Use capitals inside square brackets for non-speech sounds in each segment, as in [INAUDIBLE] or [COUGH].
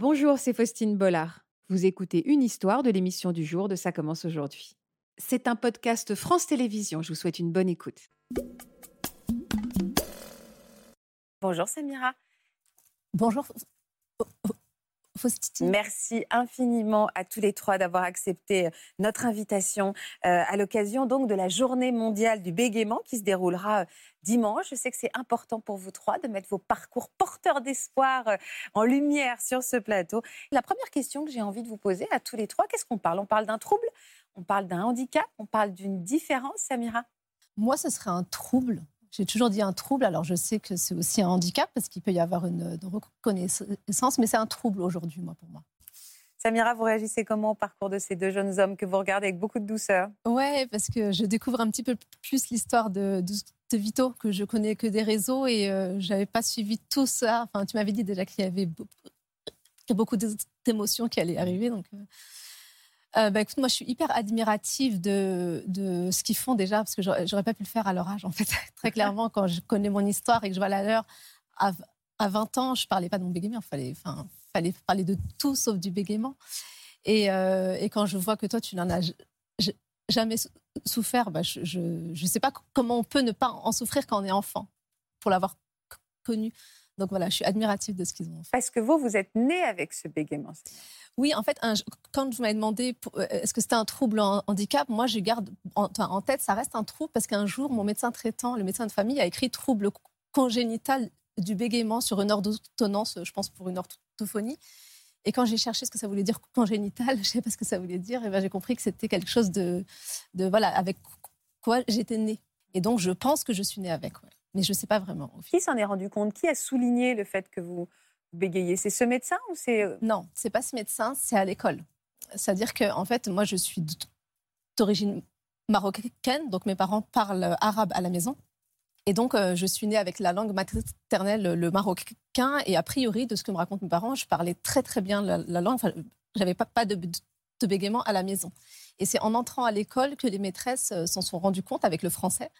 Bonjour, c'est Faustine Bollard. Vous écoutez une histoire de l'émission du jour de Ça commence aujourd'hui. C'est un podcast France Télévisions. Je vous souhaite une bonne écoute. Bonjour Samira. Bonjour Merci infiniment à tous les trois d'avoir accepté euh, notre invitation euh, à l'occasion donc de la journée mondiale du bégaiement qui se déroulera euh, dimanche. Je sais que c'est important pour vous trois de mettre vos parcours porteurs d'espoir en lumière sur ce plateau. La première question que j'ai envie de vous poser à tous les trois, qu'est-ce qu'on parle? On parle d'un trouble? On parle d'un handicap? On parle d'une différence, Samira? Moi, ce serait un trouble j'ai toujours dit un trouble, alors je sais que c'est aussi un handicap parce qu'il peut y avoir une, reconnaissance, mais c'est un trouble aujourd'hui, moi, pour moi. Samira, vous réagissez comment au parcours de ces deux jeunes hommes que vous regardez avec beaucoup de douceur? Ouais, parce que je découvre un petit peu plus l'histoire de, de, Vito, que je connais que des réseaux et je euh, j'avais pas suivi tout ça. Enfin, tu m'avais dit déjà qu'il y avait beaucoup d'émotions qui allaient arriver, donc. Euh, euh, bah, écoute, moi, je suis hyper admirative de, de ce qu'ils font déjà, parce que j'aurais pas pu le faire à leur âge, en fait. [LAUGHS] Très clairement, quand je connais mon histoire et que je vois la leur, à, à 20 ans, je parlais pas de mon bégaiement, fallait, fallait parler de tout sauf du bégaiement. Et, euh, et quand je vois que toi, tu n'en as jamais souffert, bah, je ne sais pas comment on peut ne pas en souffrir quand on est enfant, pour l'avoir connu. Donc voilà, je suis admirative de ce qu'ils ont fait. Parce que vous, vous êtes né avec ce bégaiement. Oui, en fait, quand vous m'avez demandé euh, est-ce que c'était un trouble en handicap, moi je garde en, tête, ça reste un trouble parce qu'un jour, mon médecin traitant, le médecin de famille, a écrit trouble congénital du bégaiement sur une ordonnance, je pense pour une orthophonie. Et quand j'ai cherché ce que ça voulait dire congénital, [LAUGHS] je ne sais pas ce que ça voulait dire, et ben j'ai compris que c'était quelque chose de, de, voilà, avec quoi j'étais née. Et donc je pense que je suis née avec, mais je ne sais pas vraiment. Qui s'en est rendu compte? Qui a souligné le fait que vous bégayer. C'est ce médecin ou c'est... Euh? Non, c'est pas ce médecin, c'est à l'école. C'est-à-dire que, en fait, moi, je suis d'origine marocaine, donc mes parents parlent arabe à la maison. Et donc, euh, je suis née avec la langue maternelle, le marocain. Et a priori, de ce que me racontent mes parents, je parlais très, très bien la, langue. Enfin, j'avais pas, pas de, de, bégaiement à la maison. Et c'est en entrant à l'école que les maîtresses euh, s'en sont rendues compte avec le français.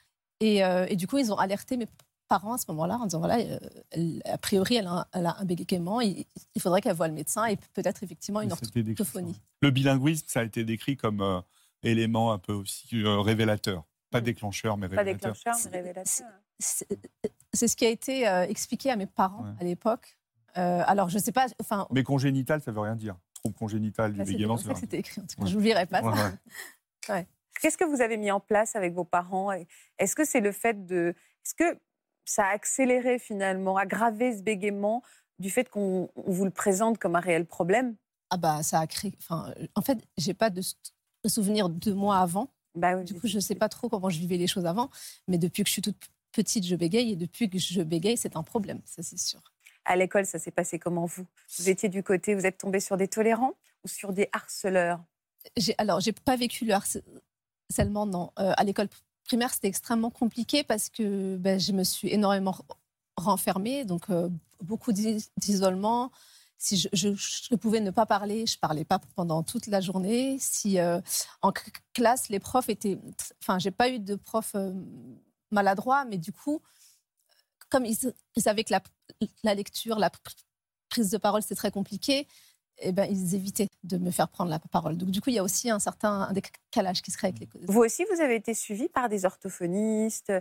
Et, et, du coup, ils ont alerté mes parents à ce moment-là en disant voilà, euh, a priori, elle a, un bégaiement, il, faudrait qu'elle voie le médecin et peut-être effectivement une orthophonie. Le bilinguisme, ça a été décrit comme euh, élément un peu aussi euh, révélateur. Pas mm. déclencheur, mais révélateur. Pas déclencheur, mais révélateur. C'est ce qui a été expliqué à mes parents à l'époque. alors, je ne sais pas. Enfin, mais congénital, ça ne veut rien dire. Trouble congénital du bégaiement, c'est ça c'était écrit. En tout cas, je n'oublierai pas. Ouais, Qu'est-ce que vous avez mis en place avec vos parents? Est-ce que c'est le fait de. Est-ce que ça a accéléré finalement, aggravé ce bégaiement du fait qu'on vous le présente comme un réel problème? Ah bah ça a créé. Enfin, en fait, j'ai pas de souvenir de moi avant. Bah oui, du coup, je ne sais pas trop comment je vivais les choses avant, mais depuis que je suis toute petite, je bégaye et depuis que je bégaye, c'est un problème, ça c'est sûr. À l'école, ça s'est passé comment vous? Vous étiez du côté, vous êtes tombé sur des tolérants ou sur des harceleurs? Alors, j'ai pas vécu le harcèlement, non. Euh, à l'école primaire, c'était extrêmement compliqué parce que ben, je me suis énormément renfermée, donc euh, beaucoup d'isolement. Si je, pouvais ne pas parler, je parlais pas pendant toute la journée. Si euh, en classe, les profs étaient, enfin, j'ai pas eu de prof maladroit, mais du coup, comme ils, savaient que la, la, lecture, la prise de parole, c'est très compliqué, eh ben, ils évitaient de me faire prendre la parole. Donc, du coup, il y a aussi un certain décalage qui se crée avec les Vous aussi, vous avez été suivi par des orthophonistes.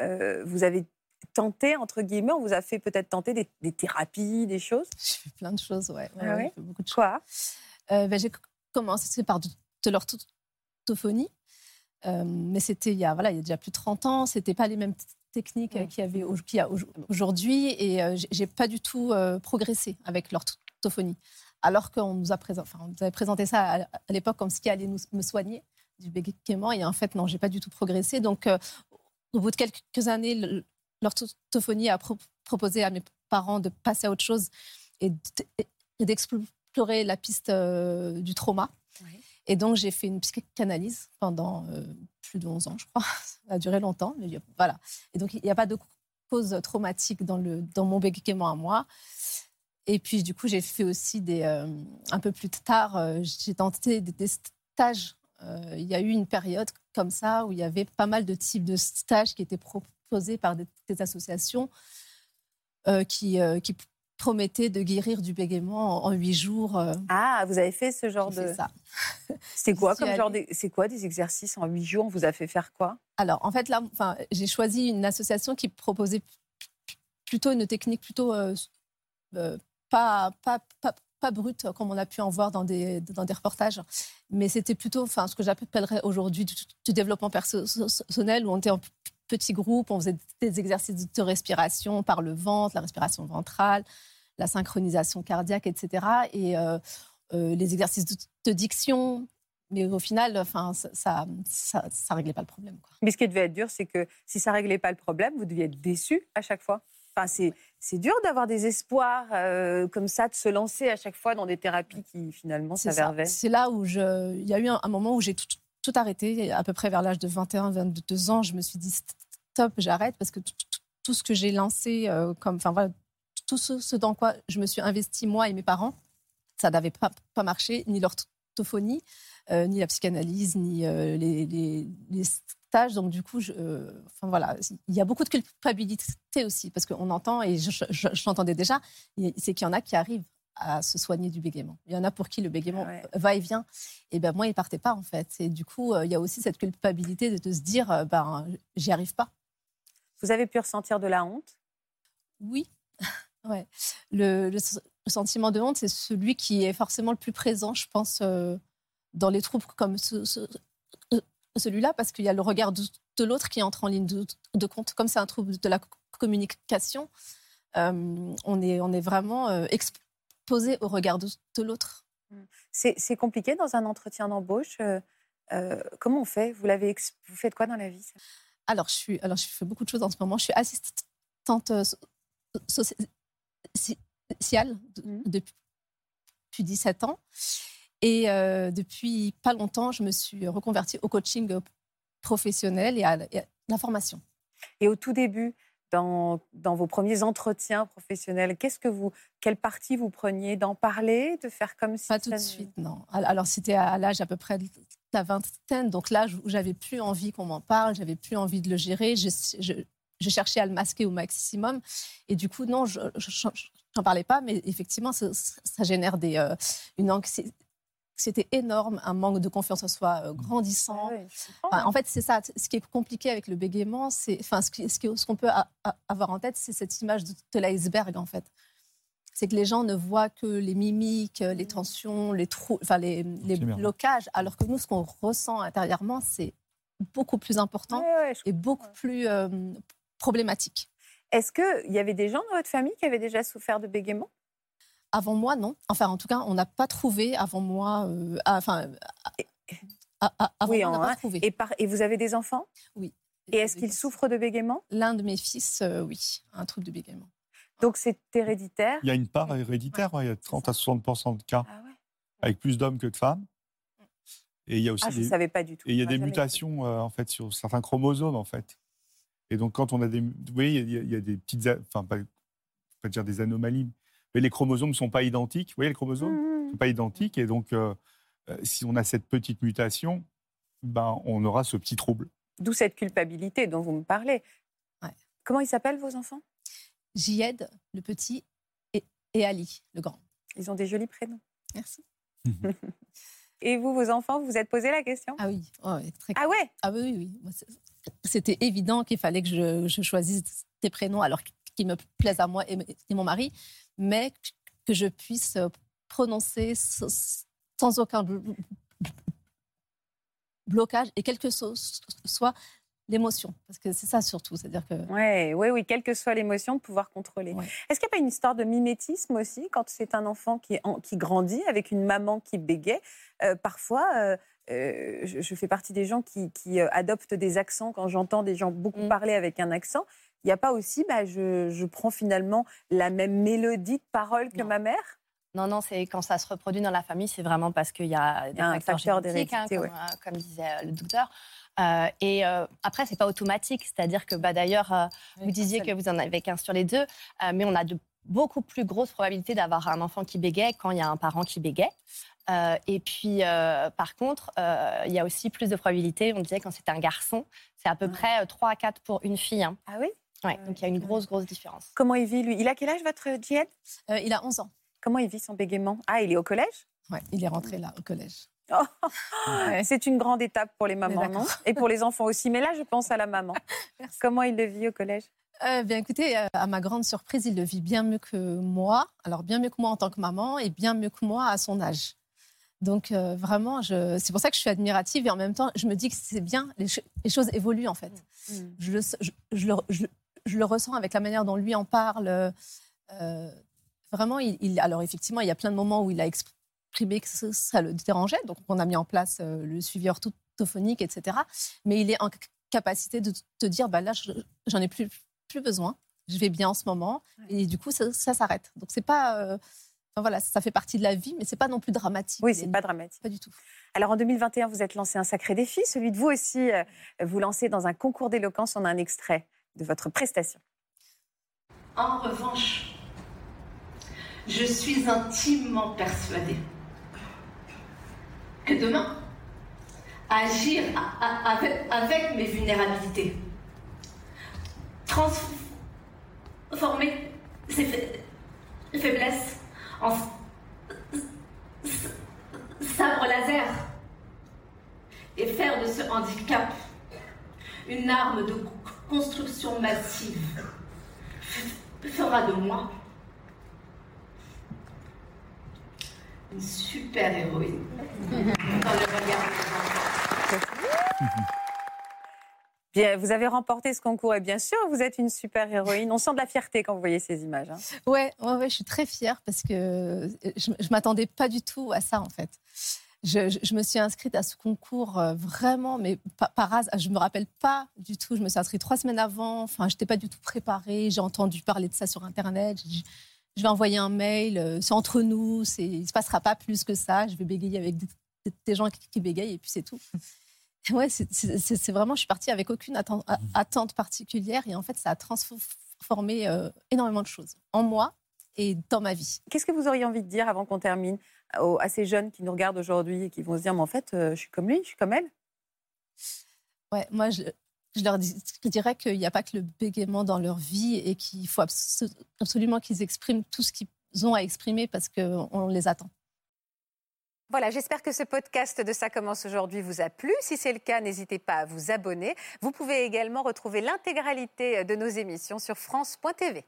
Euh, vous avez tenté, entre guillemets, on vous a fait peut-être tenter des, thérapies, des choses? [LAUGHS] J'ai fait plein de choses, ouais. Ah ouais, beaucoup de Quoi? euh, ben, J'ai commencé par de, l'orthophonie. Euh, mais c'était il, y a, voilà, il y a déjà plus de 30 ans. Ce pas les mêmes techniques qu'il y, a aujourd'hui. Et j'ai pas du tout progressé avec l'orthophonie alors qu'on nous, a nous avait présenté ça à, l'époque comme ce qui allait nous, me soigner du bégaiement. Et en fait, non, j'ai pas du tout progressé. Donc, euh, au bout de quelques années, l'orthophonie a proposé à mes parents de passer à autre chose et d'explorer la piste euh, du trauma. Et donc, j'ai fait une psychanalyse pendant euh, plus de 11 ans, je crois. [LAUGHS] Ça a duré longtemps, mais voilà. Et donc, il n'y a pas de cause traumatique dans, le, dans mon bégaiement à moi. Et puis, du coup, j'ai fait aussi des. Euh, un peu plus tard, euh, j'ai tenté des, stages. Euh, il y a eu une période comme ça où il y avait pas mal de types de stages qui étaient proposés par des, associations qui, qui promettait de guérir du bégaiement en huit jours. Ah, vous avez fait ce genre de. ça. C'est quoi comme genre. C'est quoi des exercices en huit jours? On vous a fait faire quoi? Alors, en fait, là, enfin, j'ai choisi une association qui proposait plutôt une technique plutôt pas, pas, comme on a pu en voir dans des, reportages, mais c'était plutôt enfin, ce que j'appellerais aujourd'hui du, développement personnel, où on était en petits groupes, on faisait des exercices de respiration par le ventre, la respiration ventrale, la synchronisation cardiaque, etc. Et euh, euh, les exercices de, diction. Mais au final, enfin, ça, ça, ça, réglait pas le problème. Mais ce qui devait être dur, c'est que si ça réglait pas le problème, vous deviez être déçu à chaque fois. Enfin, c'est, c'est dur d'avoir des espoirs euh, comme ça, de se lancer à chaque fois dans des thérapies qui finalement vaines. C'est là où je... il y a eu un, un moment où j'ai tout, tout arrêté, à peu près vers l'âge de 21, 22 ans. Je me suis dit stop, j'arrête parce que tout, tout- tout ce que j'ai lancé, euh, comme, enfin voilà, tout ce, ce dans quoi je me suis investi moi et mes parents, ça n'avait pas, pas marché, ni l'orthophonie, euh, ni la psychanalyse, ni euh, les, les- les stages. Donc du coup, je, euh, enfin voilà, il y a beaucoup de culpabilité aussi parce qu'on entend et je, je- je- je l'entendais déjà, c'est qu'il y en a qui arrivent à se soigner du bégaiement. Il y en a pour qui le bégaiement Ah ouais. va et vient. Et ben moi, il partait pas en fait. Et du coup, il y a aussi cette culpabilité de, de se dire, ben j'y arrive pas. Vous avez pu ressentir de la honte? Oui. [LAUGHS] ouais. Le, sentiment de honte, c'est celui qui est forcément le plus présent, je pense, euh, dans les troubles comme ce- ce- euh, celui-là, parce qu'il y a le regard de, de l'autre qui entre en ligne de, de compte. Comme c'est un trouble de la co- communication, euh, on, est, on est vraiment euh, exposé au regard de, de l'autre. c'est, compliqué dans un entretien d'embauche. euh, euh, comment on fait vous, l'avez ex- vous faites quoi dans la vie Alors, je suis, alors, je fais beaucoup de choses en ce moment. Je suis assistante euh, so- sociale de- Mhm. depuis, depuis 17 ans. Et euh, depuis pas longtemps, je me suis reconvertie au coaching professionnel et à, la- et à la formation. Et au tout début, dans, dans vos premiers entretiens professionnels, qu'est-ce que vous, quelle partie vous preniez d'en parler, de faire comme si Pas tout de suite, non. Al- Alors, c'était à l'âge à peu près de la vingtaine, donc l'âge où j'avais plus envie qu'on m'en parle, j'avais plus envie de le gérer. Je, je- je cherchais à le masquer au maximum. Et du coup, non, je n'en parlais pas, mais effectivement, ça, ça génère des, euh, une anxiété. C'était énorme, un manque de confiance en soi euh, grandissant. Ah ouais, Enfin, en fait, c'est ça. Ce qui est compliqué avec le bégaiement, c'est, enfin, ce qu'on peut a- a- avoir en tête, c'est cette image de, de l'iceberg, en fait. C'est que les gens ne voient que les mimiques, les tensions, les trous, enfin les, blocages, alors que nous, ce qu'on ressent intérieurement, c'est beaucoup plus important Ouais, ouais, je et beaucoup plus euh, problématique. Est-ce qu'il y avait des gens dans votre famille qui avaient déjà souffert de bégaiement? Avant moi, non. Enfin, en tout cas, on n'a pas trouvé avant moi. euh, enfin, avant Oui, moi, on n'a pas trouvé. et, par- et vous avez des enfants? Oui. Et est-ce qu'ils souffrent de bégaiement? L'un de mes fils, euh, oui, a un trouble de bégaiement. Donc c'est héréditaire? Il y a une part héréditaire, ouais, il y a 30 à 60 de cas, Ah ouais avec plus d'hommes que de femmes. Et il y a aussi Ah, je ne des, savais pas du tout. et il y a On des mutations euh, en fait sur certains chromosomes en fait. Et donc quand on a des, vous voyez, il y a, il y a des petites, enfin pas, pas dire des anomalies, mais les chromosomes ne sont pas identiques. Vous voyez les chromosomes Mmh, ne sont pas identiques et donc euh, euh, si on a cette petite mutation, ben on aura ce petit trouble. D'où cette culpabilité dont vous me parlez. Ouais. Comment ils s'appellent vos enfants? Jihad, le petit, et, et Ali, le grand. Ils ont des jolis prénoms. Merci. [LAUGHS] Et vous, vos enfants, vous vous êtes posé la question? Ah oui, très Ah ouais? Ah oui, oui, oui. C'était évident qu'il fallait que je, je choisisse des prénoms alors qu'ils me plaisent à moi et, et mon mari, mais que je puisse prononcer sans, aucun blo- blocage et quelle que so- soit l'émotion. Parce que c'est ça surtout, c'est-à-dire que Ouais, oui, oui, quelle que soit l'émotion, de pouvoir contrôler. Ouais. Est-ce qu'il n'y a pas une histoire de mimétisme aussi quand c'est un enfant qui, en- qui grandit avec une maman qui bégait Euh, Parfois, euh, euh, je, je fais partie des gens qui, qui, euh, adoptent des accents quand j'entends des gens beaucoup Mm. parler avec un accent. Il n'y a pas aussi, bah, je, je prends finalement la même mélodie de parole que Non. ma mère? Non, non, c'est quand ça se reproduit dans la famille, c'est vraiment parce qu'il y a des y a un facteurs facteur génétiques, hein, comme, ouais. euh, comme disait euh, le docteur. Euh, et euh, après, c'est pas automatique, c'est-à-dire que bah, d'ailleurs, euh, vous disiez que vous en avez qu'un sur les deux, euh, mais on a de beaucoup plus grosses probabilités d'avoir un enfant qui bégaye quand il y a un parent qui bégaye. Euh, et puis, euh, par contre, euh, il y a aussi plus de probabilités, on disait quand c'est un garçon, c'est à peu Ouais. près euh, 3 à 4 pour une fille. hein. Ah oui? Ouais, donc il y a une grosse, grosse différence. Comment il vit, lui? Il a quel âge, votre Djihad Euh, il a 11 ans. Comment il vit son bégaiement? Ah, il est au collège? Ouais, il est rentré là, au collège. Oh, [LAUGHS] Ouais. C'est une grande étape pour les mamans, non? Et pour les enfants aussi. Mais là, je pense à la maman. [LAUGHS] Merci. Comment il le vit au collège? Euh, bien écoutez, euh, à ma grande surprise, il le vit bien mieux que moi. Alors bien mieux que moi en tant que maman et bien mieux que moi à son âge. Donc euh, vraiment, je... c'est pour ça que je suis admirative et en même temps, je me dis que c'est bien, les, ch- les choses évoluent en fait. Je, le, je, je le, je- le ressens avec la manière dont lui en parle. Euh, vraiment, il, il- alors effectivement, il y a plein de moments où il a exprimé que ça, ça le dérangeait. Donc on a mis en place euh, le suivi orthophonique, etc. Mais il est en capacité de te dire, bah là, je- j'en ai plus, plus besoin. Je vais bien en ce moment. Et du coup, ça, ça s'arrête. Donc c'est pas... euh, enfin, voilà, ça fait partie de la vie, mais c'est pas non plus dramatique. Oui, c'est est- pas dramatique. pas du tout. Alors en 2021, vous êtes lancé un sacré défi, celui de vous aussi, euh, vous lancer dans un concours d'éloquence. On a un extrait de votre prestation. En revanche, je suis intimement persuadée que demain, agir avec, mes vulnérabilités, transformer ces fa- faiblesses en sabre laser et faire de ce handicap une arme de construction massive fera de moi une super héroïne dans le regard des enfants. Bien, vous avez remporté ce concours et bien sûr, vous êtes une super héroïne. On sent de la fierté quand vous voyez ces images. hein. Ouais, ouais, ouais, je suis très fière parce que euh, je, je m'attendais pas du tout à ça en fait. Je, je- je me suis inscrite à ce concours euh, vraiment, mais pa- par hasard. Je me rappelle pas du tout. Je me suis inscrite trois semaines avant. Enfin, j'étais pas du tout préparée. J'ai entendu parler de ça sur internet. Je vais envoyer un mail. euh, C'est entre nous. C'est, il se passera pas plus que ça. Je vais bégayer avec des, des gens qui, qui bégayent et puis c'est tout. Ouais, c'est, c'est- c'est- c'est vraiment. Je suis partie avec aucune a- attente particulière et en fait, ça a transformé euh, énormément de choses en moi et dans ma vie. Qu'est-ce que vous auriez envie de dire avant qu'on termine aux- à ces jeunes qui nous regardent aujourd'hui et qui vont se dire, mais en fait, euh, je suis comme lui, je suis comme elle Ouais, moi, je, je leur dis- je dirais qu'il n'y a pas que le bégaiement dans leur vie et qu'il faut abso- absolument qu'ils expriment tout ce qu'ils ont à exprimer parce qu'on les attend. Voilà, j'espère que ce podcast de Ça commence aujourd'hui vous a plu. Si c'est le cas, n'hésitez pas à vous abonner. Vous pouvez également retrouver l'intégralité de nos émissions sur France.tv.